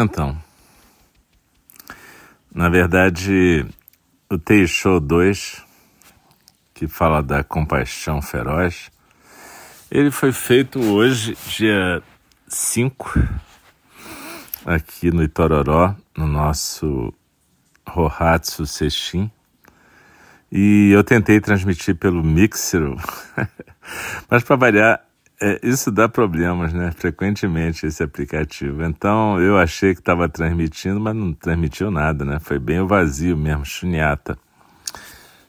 Então, na verdade, o Teixeira 2, que fala da compaixão feroz, ele foi feito hoje, dia 5, aqui no Itororó, no nosso Rohatsu Seixin. E eu tentei transmitir pelo Mixer, mas para variar, é, isso dá problemas, né? Frequentemente esse aplicativo. Então eu achei que estava transmitindo, mas não transmitiu nada, né? Foi bem o vazio mesmo, chuniata.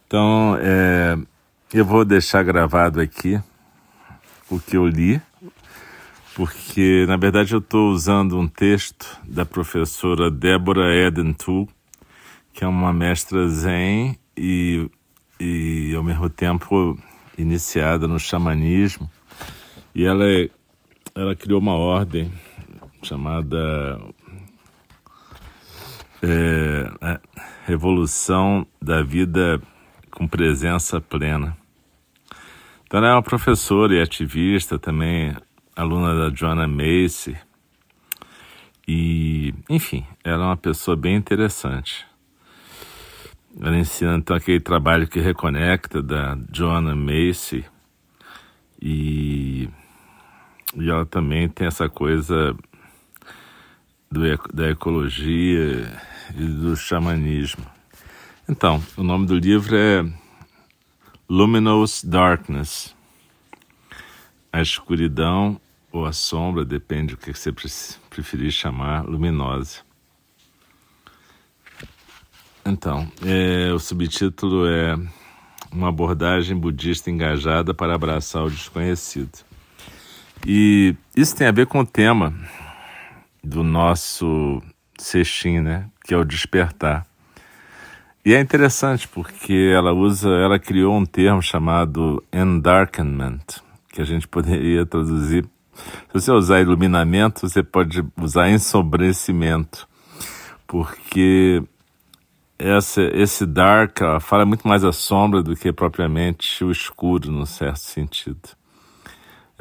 Então é, eu vou deixar gravado aqui o que eu li, porque na verdade eu estou usando um texto da professora Débora Edentu, que é uma mestra zen e, e ao mesmo tempo iniciada no xamanismo. E ela, é, ela criou uma ordem chamada é, Revolução da Vida com Presença Plena. Então ela é uma professora e ativista também, aluna da Joanna Macy. E, enfim, ela é uma pessoa bem interessante. Ela ensina então aquele trabalho que reconecta da Joanna Macy e, e ela também tem essa coisa do, da ecologia e do xamanismo. Então, o nome do livro é Luminous Darkness. A escuridão ou a sombra, depende do que você preferir chamar, luminosa. Então, é, o subtítulo é Uma abordagem budista engajada para abraçar o desconhecido. E isso tem a ver com o tema do nosso sextim, né? Que é o despertar. E é interessante porque ela usa, ela criou um termo chamado endarkenment, que a gente poderia traduzir. Se você usar iluminamento, você pode usar ensombrecimento, porque essa, esse dark fala muito mais a sombra do que propriamente o escuro, num certo sentido.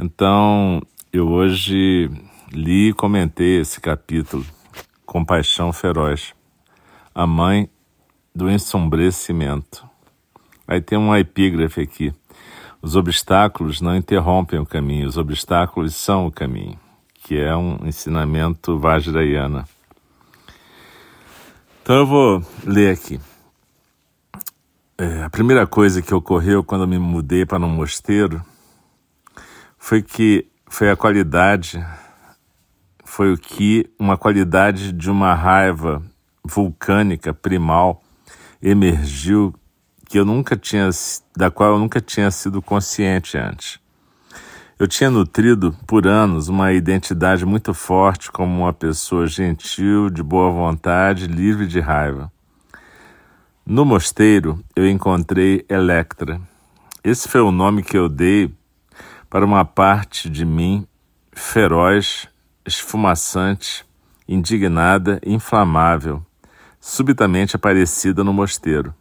Então, eu hoje li e comentei esse capítulo, Compaixão Feroz, a mãe do ensombrecimento. Aí tem uma epígrafe aqui. Os obstáculos não interrompem o caminho, os obstáculos são o caminho, que é um ensinamento Vajrayana. Então eu vou ler aqui. É, a primeira coisa que ocorreu quando eu me mudei para um mosteiro foi que foi a qualidade, foi o que uma qualidade de uma raiva vulcânica primal emergiu que eu nunca tinha, da qual eu nunca tinha sido consciente antes. Eu tinha nutrido por anos uma identidade muito forte como uma pessoa gentil, de boa vontade, livre de raiva. No mosteiro, eu encontrei Electra. Esse foi o nome que eu dei para uma parte de mim feroz, esfumaçante, indignada, inflamável, subitamente aparecida no mosteiro.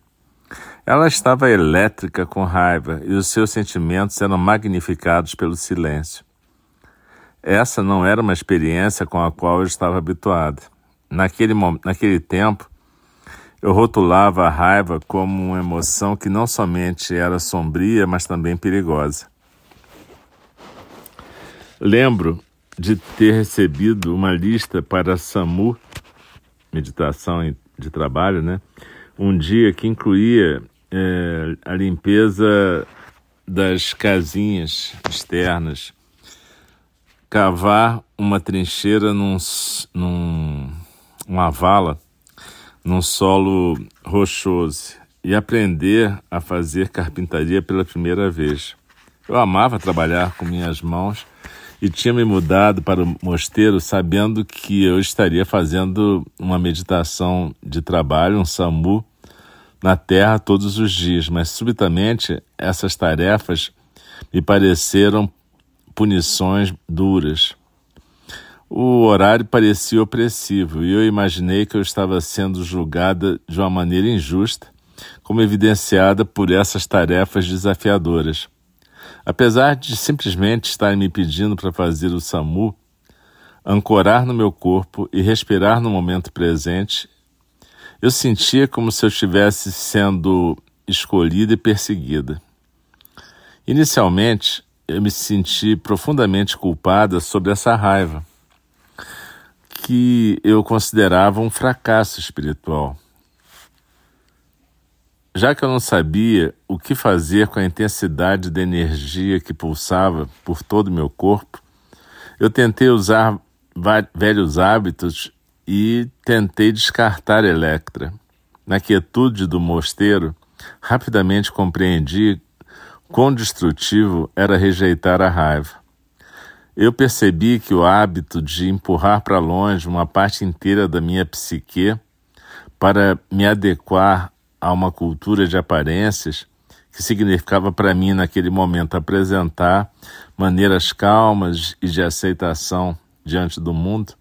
Ela estava elétrica com raiva e os seus sentimentos eram magnificados pelo silêncio. Essa não era uma experiência com a qual eu estava habituado. Naquele, naquele tempo, eu rotulava a raiva como uma emoção que não somente era sombria, mas também perigosa. Lembro de ter recebido uma lista para SAMU, meditação de trabalho, né? Um dia que incluía é, a limpeza das casinhas externas, cavar uma trincheira num, num uma vala num solo rochoso e aprender a fazer carpintaria pela primeira vez. Eu amava trabalhar com minhas mãos e tinha me mudado para o mosteiro sabendo que eu estaria fazendo uma meditação de trabalho, um SAMU, na terra todos os dias, mas subitamente essas tarefas me pareceram punições duras. O horário parecia opressivo e eu imaginei que eu estava sendo julgada de uma maneira injusta, como evidenciada por essas tarefas desafiadoras. Apesar de simplesmente estarem me pedindo para fazer o SAMU, ancorar no meu corpo e respirar no momento presente, eu sentia como se eu estivesse sendo escolhida e perseguida. Inicialmente, eu me senti profundamente culpada sobre essa raiva, que eu considerava um fracasso espiritual. Já que eu não sabia o que fazer com a intensidade da energia que pulsava por todo o meu corpo, eu tentei usar velhos hábitos e tentei descartar Electra. Na quietude do mosteiro, rapidamente compreendi quão destrutivo era rejeitar a raiva. Eu percebi que o hábito de empurrar para longe uma parte inteira da minha psique para me adequar a uma cultura de aparências que significava para mim naquele momento apresentar maneiras calmas e de aceitação diante do mundo.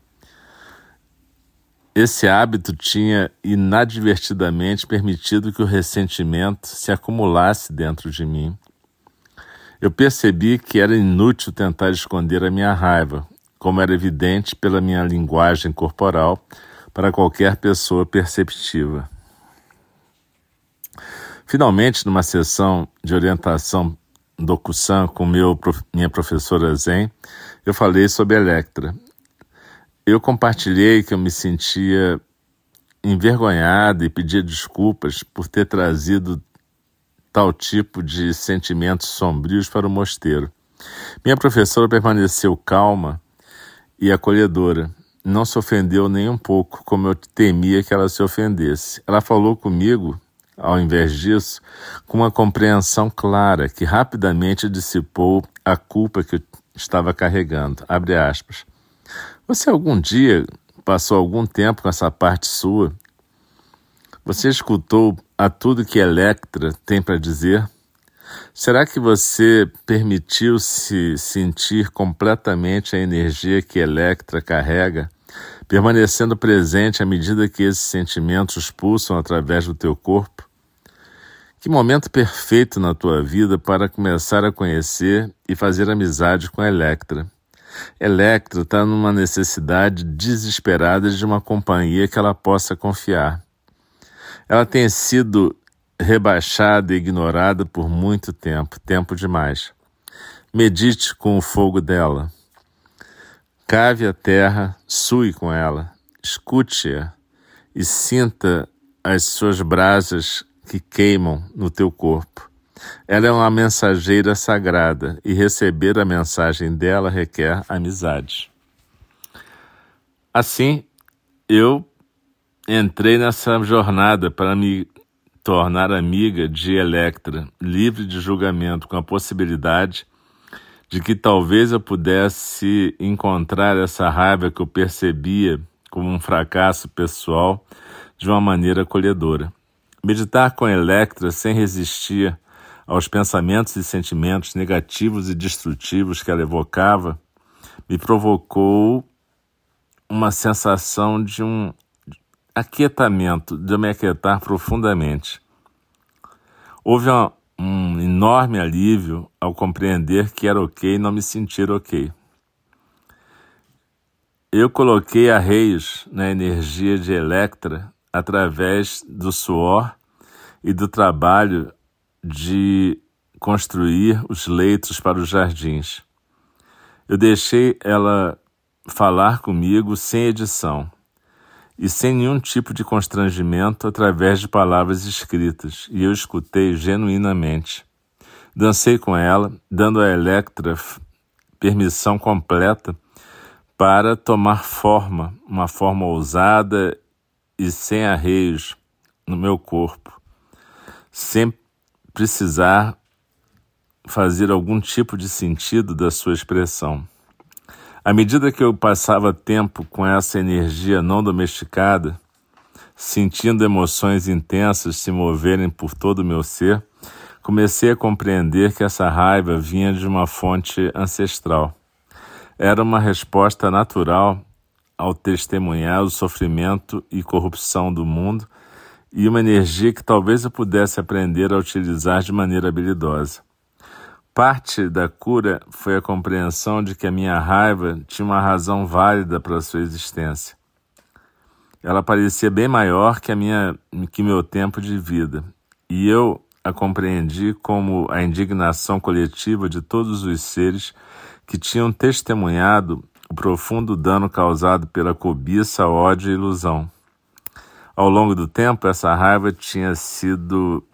Esse hábito tinha inadvertidamente permitido que o ressentimento se acumulasse dentro de mim. Eu percebi que era inútil tentar esconder a minha raiva, como era evidente pela minha linguagem corporal para qualquer pessoa perceptiva. Finalmente, numa sessão de orientação do Kusan com meu, minha professora Zen, eu falei sobre Electra. Eu compartilhei que eu me sentia envergonhado e pedia desculpas por ter trazido tal tipo de sentimentos sombrios para o mosteiro. Minha professora permaneceu calma e acolhedora. Não se ofendeu nem um pouco, como eu temia que ela se ofendesse. Ela falou comigo ao invés disso, com uma compreensão clara que rapidamente dissipou a culpa que estava carregando. Abre aspas. Você algum dia passou algum tempo com essa parte sua? Você escutou a tudo que Electra tem para dizer? Será que você permitiu-se sentir completamente a energia que Electra carrega permanecendo presente à medida que esses sentimentos pulsam através do teu corpo? Que momento perfeito na tua vida para começar a conhecer e fazer amizade com a Electra. Electra está numa necessidade desesperada de uma companhia que ela possa confiar. Ela tem sido rebaixada e ignorada por muito tempo tempo demais. Medite com o fogo dela. Cave a terra, sue com ela, escute-a e sinta as suas brasas que queimam no teu corpo. Ela é uma mensageira sagrada e receber a mensagem dela requer amizade. Assim, eu entrei nessa jornada para me tornar amiga de Electra, livre de julgamento, com a possibilidade de que talvez eu pudesse encontrar essa raiva que eu percebia como um fracasso pessoal de uma maneira acolhedora. Meditar com Electra sem resistir aos pensamentos e sentimentos negativos e destrutivos que ela evocava me provocou uma sensação de um aquietamento, de me aquietar profundamente. Houve uma, um enorme alívio ao compreender que era ok não me sentir ok. Eu coloquei arreios na energia de Electra através do suor e do trabalho de construir os leitos para os jardins. Eu deixei ela falar comigo sem edição e sem nenhum tipo de constrangimento através de palavras escritas, e eu escutei genuinamente. Dancei com ela, dando a Electra permissão completa para tomar forma, uma forma ousada e sem arreios no meu corpo, sem precisar fazer algum tipo de sentido da sua expressão. À medida que eu passava tempo com essa energia não domesticada, sentindo emoções intensas se moverem por todo o meu ser, comecei a compreender que essa raiva vinha de uma fonte ancestral. Era uma resposta natural ao testemunhar o sofrimento e corrupção do mundo e uma energia que talvez eu pudesse aprender a utilizar de maneira habilidosa. Parte da cura foi a compreensão de que a minha raiva tinha uma razão válida para a sua existência. Ela parecia bem maior que a minha que meu tempo de vida, e eu a compreendi como a indignação coletiva de todos os seres que tinham testemunhado o profundo dano causado pela cobiça, ódio e ilusão. Ao longo do tempo, essa raiva tinha sido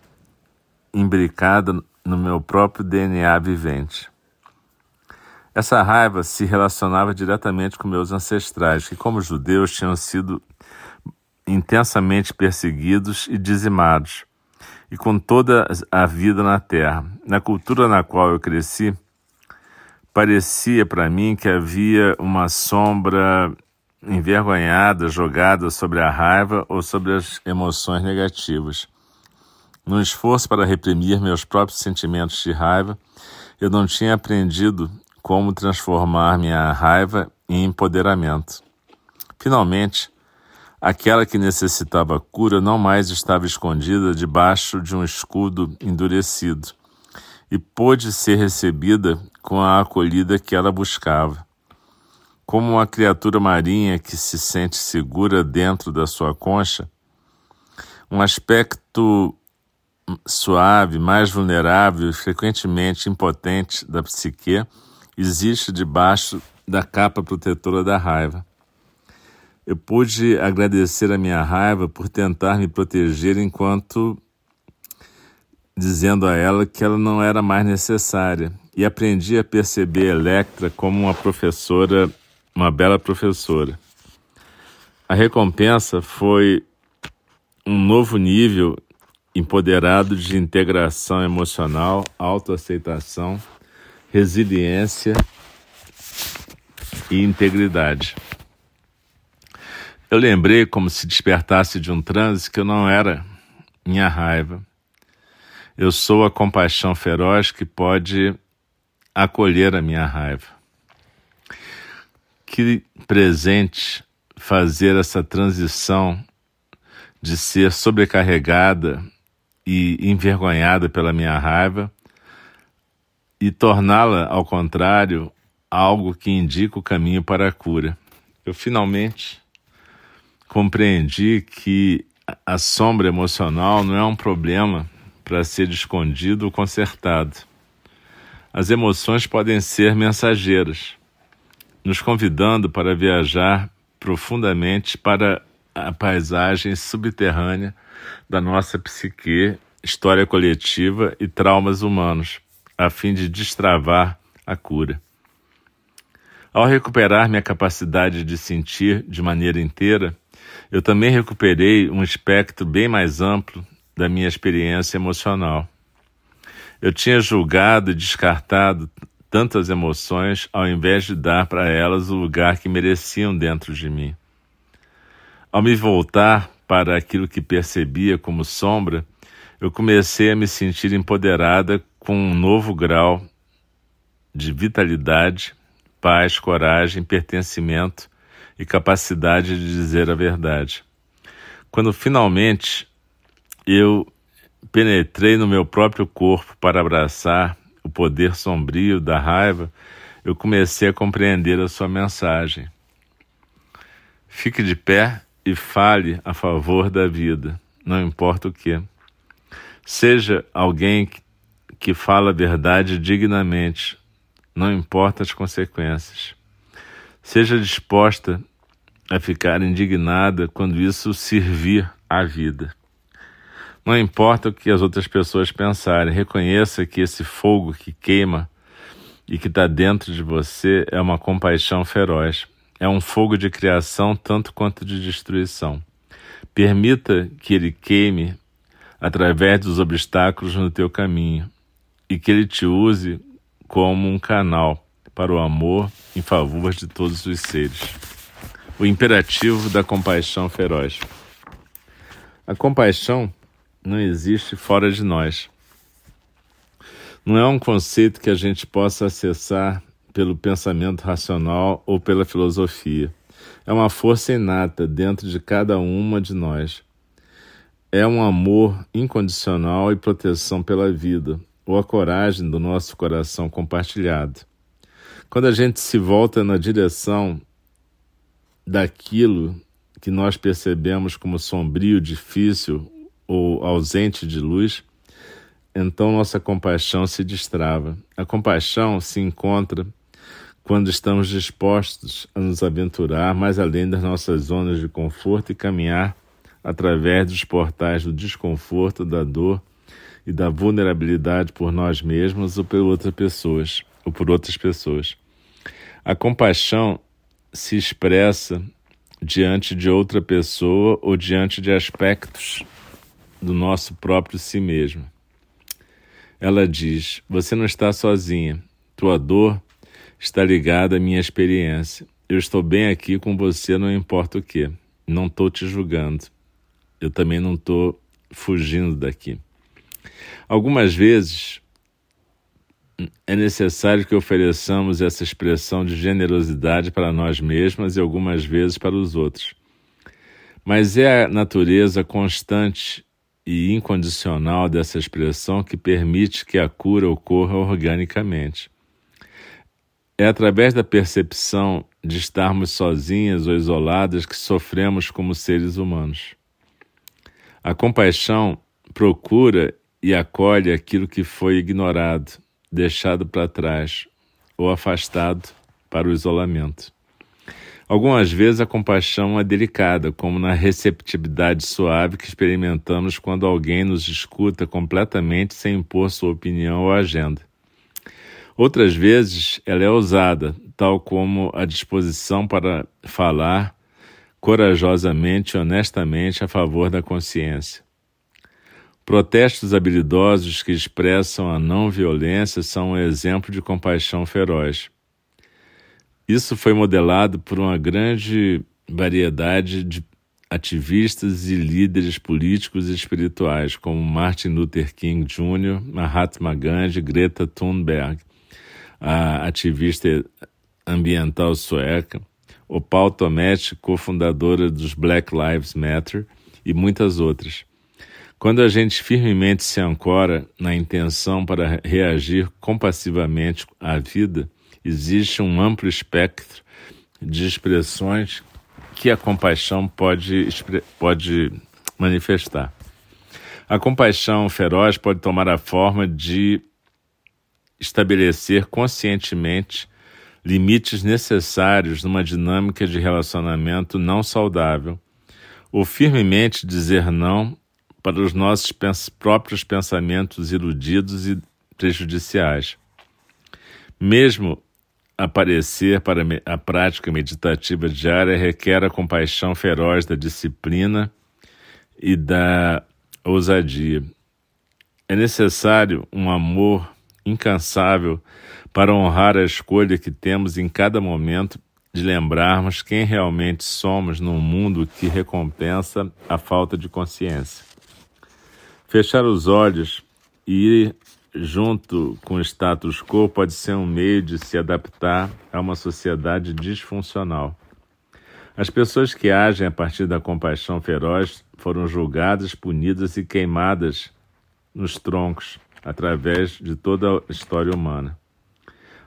imbricada no meu próprio DNA vivente. Essa raiva se relacionava diretamente com meus ancestrais, que, como judeus, tinham sido intensamente perseguidos e dizimados, e com toda a vida na terra. Na cultura na qual eu cresci, parecia para mim que havia uma sombra envergonhada jogada sobre a raiva ou sobre as emoções negativas. No esforço para reprimir meus próprios sentimentos de raiva, eu não tinha aprendido como transformar minha raiva em empoderamento. Finalmente, aquela que necessitava cura não mais estava escondida debaixo de um escudo endurecido e pôde ser recebida com a acolhida que ela buscava. Como uma criatura marinha que se sente segura dentro da sua concha, um aspecto suave, mais vulnerável e frequentemente impotente da psique existe debaixo da capa protetora da raiva. Eu pude agradecer a minha raiva por tentar me proteger enquanto dizendo a ela que ela não era mais necessária, e aprendi a perceber Electra como uma professora, uma bela professora. A recompensa foi um novo nível empoderado de integração emocional, autoaceitação, resiliência e integridade. Eu lembrei como se despertasse de um transe que eu não era minha raiva. Eu sou a compaixão feroz que pode acolher a minha raiva. Que presente fazer essa transição de ser sobrecarregada e envergonhada pela minha raiva e torná-la, ao contrário, algo que indica o caminho para a cura. Eu finalmente compreendi que a sombra emocional não é um problema para ser escondido ou consertado. As emoções podem ser mensageiras, nos convidando para viajar profundamente para a paisagem subterrânea da nossa psique, história coletiva e traumas humanos, a fim de destravar a cura. Ao recuperar minha capacidade de sentir de maneira inteira, eu também recuperei um espectro bem mais amplo da minha experiência emocional. Eu tinha julgado e descartado tantas emoções ao invés de dar para elas o lugar que mereciam dentro de mim. Ao me voltar para aquilo que percebia como sombra, eu comecei a me sentir empoderada com um novo grau de vitalidade, paz, coragem, pertencimento e capacidade de dizer a verdade. Quando finalmente eu penetrei no meu próprio corpo para abraçar o poder sombrio da raiva, eu comecei a compreender a sua mensagem. Fique de pé e fale a favor da vida, não importa o que. Seja alguém que fala a verdade dignamente, não importa as consequências. Seja disposta a ficar indignada quando isso servir à vida. Não importa o que as outras pessoas pensarem, reconheça que esse fogo que queima e que está dentro de você é uma compaixão feroz. É um fogo de criação tanto quanto de destruição. Permita que ele queime através dos obstáculos no teu caminho e que ele te use como um canal para o amor em favor de todos os seres. O imperativo da compaixão feroz. A compaixão não existe fora de nós. Não é um conceito que a gente possa acessar pelo pensamento racional ou pela filosofia. É uma força inata dentro de cada uma de nós. É um amor incondicional e proteção pela vida. ou a coragem do nosso coração compartilhado. Quando a gente se volta na direção daquilo que nós percebemos como sombrio, difícil ou ausente de luz, então nossa compaixão se destrava. A compaixão se encontra quando estamos dispostos a nos aventurar mais além das nossas zonas de conforto e caminhar através dos portais do desconforto, da dor e da vulnerabilidade por nós mesmos ou por outras pessoas, ou por outras pessoas. A compaixão se expressa diante de outra pessoa ou diante de aspectos do nosso próprio si mesmo. Ela diz: Você não está sozinha. Tua dor está ligada à minha experiência. Eu estou bem aqui com você, não importa o que. Não estou te julgando. Eu também não estou fugindo daqui. Algumas vezes é necessário que ofereçamos essa expressão de generosidade para nós mesmas e algumas vezes para os outros. Mas é a natureza constante e incondicional dessa expressão que permite que a cura ocorra organicamente. É através da percepção de estarmos sozinhas ou isoladas que sofremos como seres humanos. A compaixão procura e acolhe aquilo que foi ignorado, deixado para trás ou afastado para o isolamento. Algumas vezes a compaixão é delicada, como na receptividade suave que experimentamos quando alguém nos escuta completamente sem impor sua opinião ou agenda. Outras vezes ela é ousada, tal como a disposição para falar corajosamente e honestamente a favor da consciência. Protestos habilidosos que expressam a não violência são um exemplo de compaixão feroz. Isso foi modelado por uma grande variedade de ativistas e líderes políticos e espirituais, como Martin Luther King Jr., Mahatma Gandhi, Greta Thunberg, a ativista ambiental sueca, o Paul Tometti, cofundadora dos Black Lives Matter, e muitas outras. Quando a gente firmemente se ancora na intenção para reagir compassivamente à vida, existe um amplo espectro de expressões que a compaixão pode, pode manifestar. A compaixão feroz pode tomar a forma de estabelecer conscientemente limites necessários numa dinâmica de relacionamento não saudável, ou firmemente dizer não para os nossos pens próprios pensamentos iludidos e prejudiciais. Mesmo aparecer para a prática meditativa diária requer a compaixão feroz da disciplina e da ousadia. É necessário um amor incansável para honrar a escolha que temos em cada momento de lembrarmos quem realmente somos num mundo que recompensa a falta de consciência. Fechar os olhos e ir junto com o status quo pode ser um meio de se adaptar a uma sociedade disfuncional. As pessoas que agem a partir da compaixão feroz foram julgadas, punidas e queimadas nos troncos através de toda a história humana.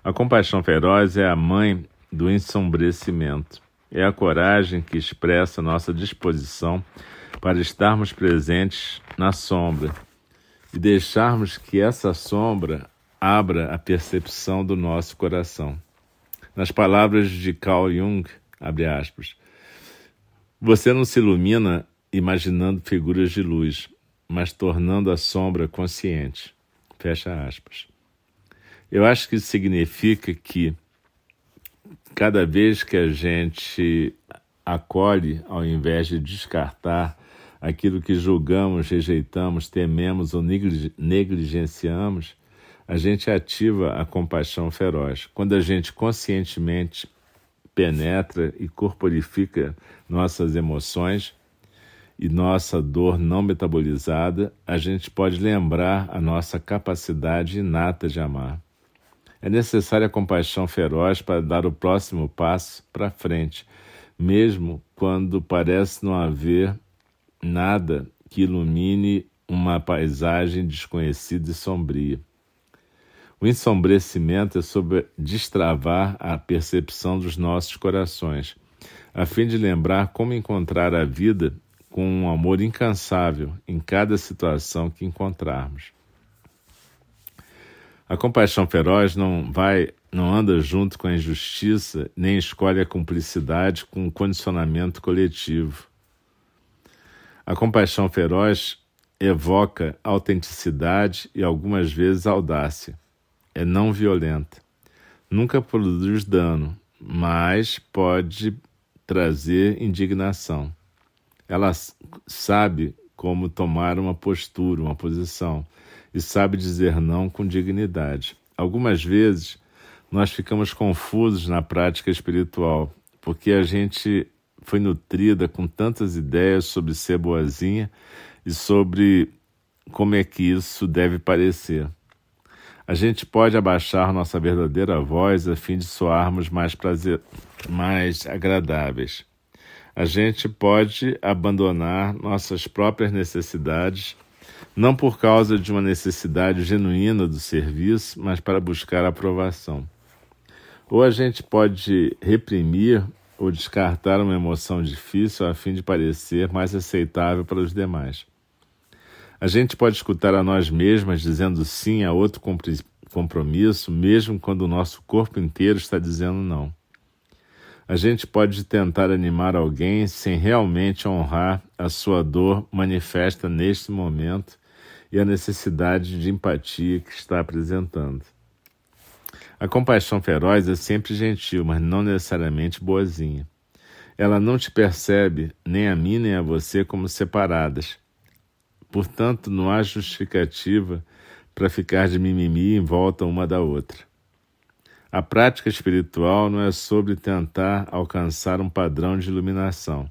A compaixão feroz é a mãe do ensombrecimento. É a coragem que expressa nossa disposição para estarmos presentes na sombra e deixarmos que essa sombra abra a percepção do nosso coração. Nas palavras de Carl Jung, abre aspas, você não se ilumina imaginando figuras de luz, mas tornando a sombra consciente. Fecha aspas. Eu acho que isso significa que cada vez que a gente acolhe, ao invés de descartar aquilo que julgamos, rejeitamos, tememos ou negligenciamos, a gente ativa a compaixão feroz. Quando a gente conscientemente penetra e corporifica nossas emoções, e nossa dor não metabolizada, a gente pode lembrar a nossa capacidade inata de amar. É necessária a compaixão feroz para dar o próximo passo para frente, mesmo quando parece não haver nada que ilumine uma paisagem desconhecida e sombria. O ensombrecimento é sobre destravar a percepção dos nossos corações, a fim de lembrar como encontrar a vida com um amor incansável em cada situação que encontrarmos. A compaixão feroz não vai, não anda junto com a injustiça, nem escolhe a cumplicidade com o condicionamento coletivo. A compaixão feroz evoca autenticidade e algumas vezes audácia. É não violenta. Nunca produz dano, mas pode trazer indignação. Ela sabe como tomar uma postura, uma posição e sabe dizer não com dignidade. Algumas vezes nós ficamos confusos na prática espiritual, porque a gente foi nutrida com tantas ideias sobre ser boazinha e sobre como é que isso deve parecer. A gente pode abaixar nossa verdadeira voz a fim de soarmos mais, prazer, mais agradáveis. A gente pode abandonar nossas próprias necessidades não por causa de uma necessidade genuína do serviço, mas para buscar aprovação. Ou a gente pode reprimir ou descartar uma emoção difícil a fim de parecer mais aceitável para os demais. A gente pode escutar a nós mesmas dizendo sim a outro compromisso, mesmo quando o nosso corpo inteiro está dizendo não. A gente pode tentar animar alguém sem realmente honrar a sua dor manifesta neste momento e a necessidade de empatia que está apresentando. A compaixão feroz é sempre gentil, mas não necessariamente boazinha. Ela não te percebe, nem a mim nem a você, como separadas. Portanto, não há justificativa para ficar de mimimi em volta uma da outra. A prática espiritual não é sobre tentar alcançar um padrão de iluminação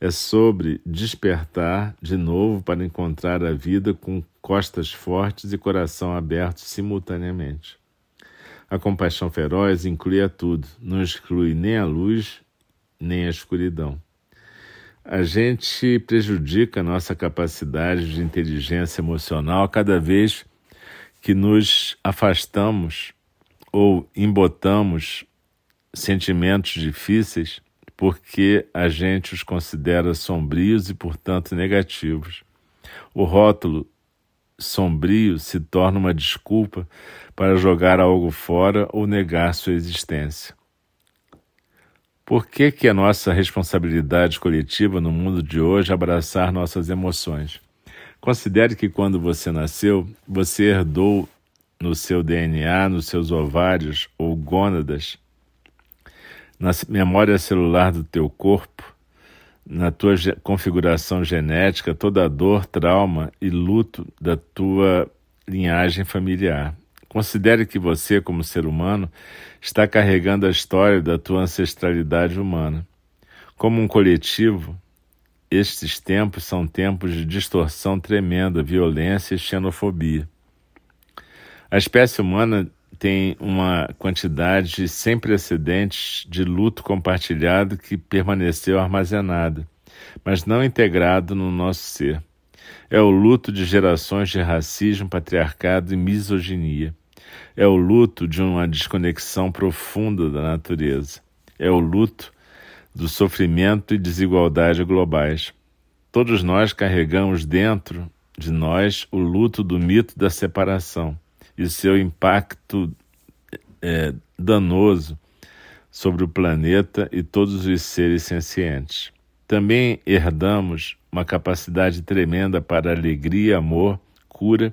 é sobre despertar de novo para encontrar a vida com costas fortes e coração aberto simultaneamente. A compaixão feroz inclui a tudo, não exclui nem a luz nem a escuridão. A gente prejudica a nossa capacidade de inteligência emocional cada vez que nos afastamos ou embotamos sentimentos difíceis porque a gente os considera sombrios e, portanto, negativos. O rótulo sombrio se torna uma desculpa para jogar algo fora ou negar sua existência. Por que, que é nossa responsabilidade coletiva no mundo de hoje abraçar nossas emoções? Considere que quando você nasceu, você herdou no seu DNA, nos seus ovários ou gônadas, na memória celular do teu corpo, na tua configuração genética, toda a dor, trauma e luto da tua linhagem familiar. Considere que você, como ser humano, está carregando a história da tua ancestralidade humana. Como um coletivo, estes tempos são tempos de distorção tremenda, violência e xenofobia. A espécie humana tem uma quantidade sem precedentes de luto compartilhado que permaneceu armazenada, mas não integrado no nosso ser. É o luto de gerações de racismo, patriarcado e misoginia. É o luto de uma desconexão profunda da natureza. É o luto do sofrimento e desigualdade globais. Todos nós carregamos dentro de nós o luto do mito da separação e seu impacto é, danoso sobre o planeta e todos os seres sencientes. Também herdamos uma capacidade tremenda para alegria, amor, cura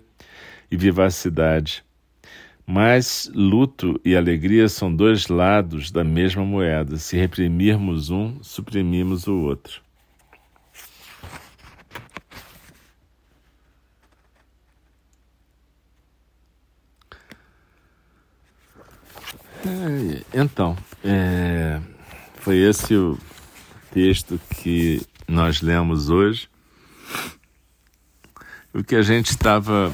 e vivacidade. Mas luto e alegria são dois lados da mesma moeda. Se reprimirmos um, suprimimos o outro. É, então, é, foi esse o texto que nós lemos hoje. O que a gente estava.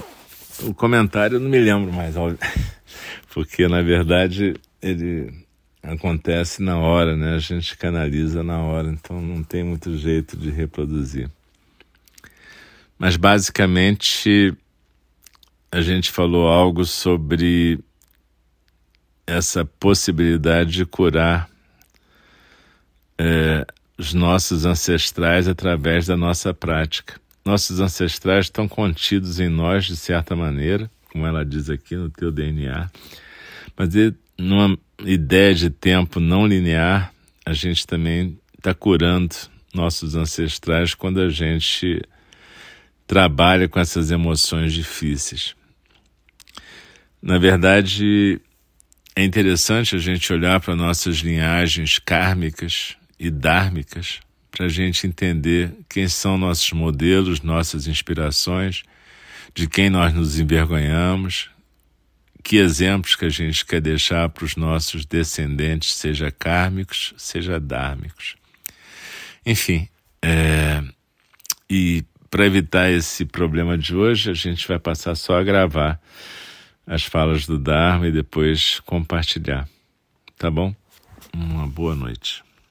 O comentário eu não me lembro mais, porque na verdade ele acontece na hora, né? A gente canaliza na hora, então não tem muito jeito de reproduzir. Mas basicamente a gente falou algo sobre essa possibilidade de curar é, os nossos ancestrais através da nossa prática. Nossos ancestrais estão contidos em nós de certa maneira, como ela diz aqui no teu DNA, mas numa ideia de tempo não linear, a gente também está curando nossos ancestrais quando a gente trabalha com essas emoções difíceis. Na verdade, é interessante a gente olhar para nossas linhagens kármicas e dármicas para a gente entender quem são nossos modelos, nossas inspirações, de quem nós nos envergonhamos, que exemplos que a gente quer deixar para os nossos descendentes, seja kármicos, seja dármicos. Enfim, é, e para evitar esse problema de hoje, a gente vai passar só a gravar as falas do Dharma e depois compartilhar. Tá bom? Uma boa noite.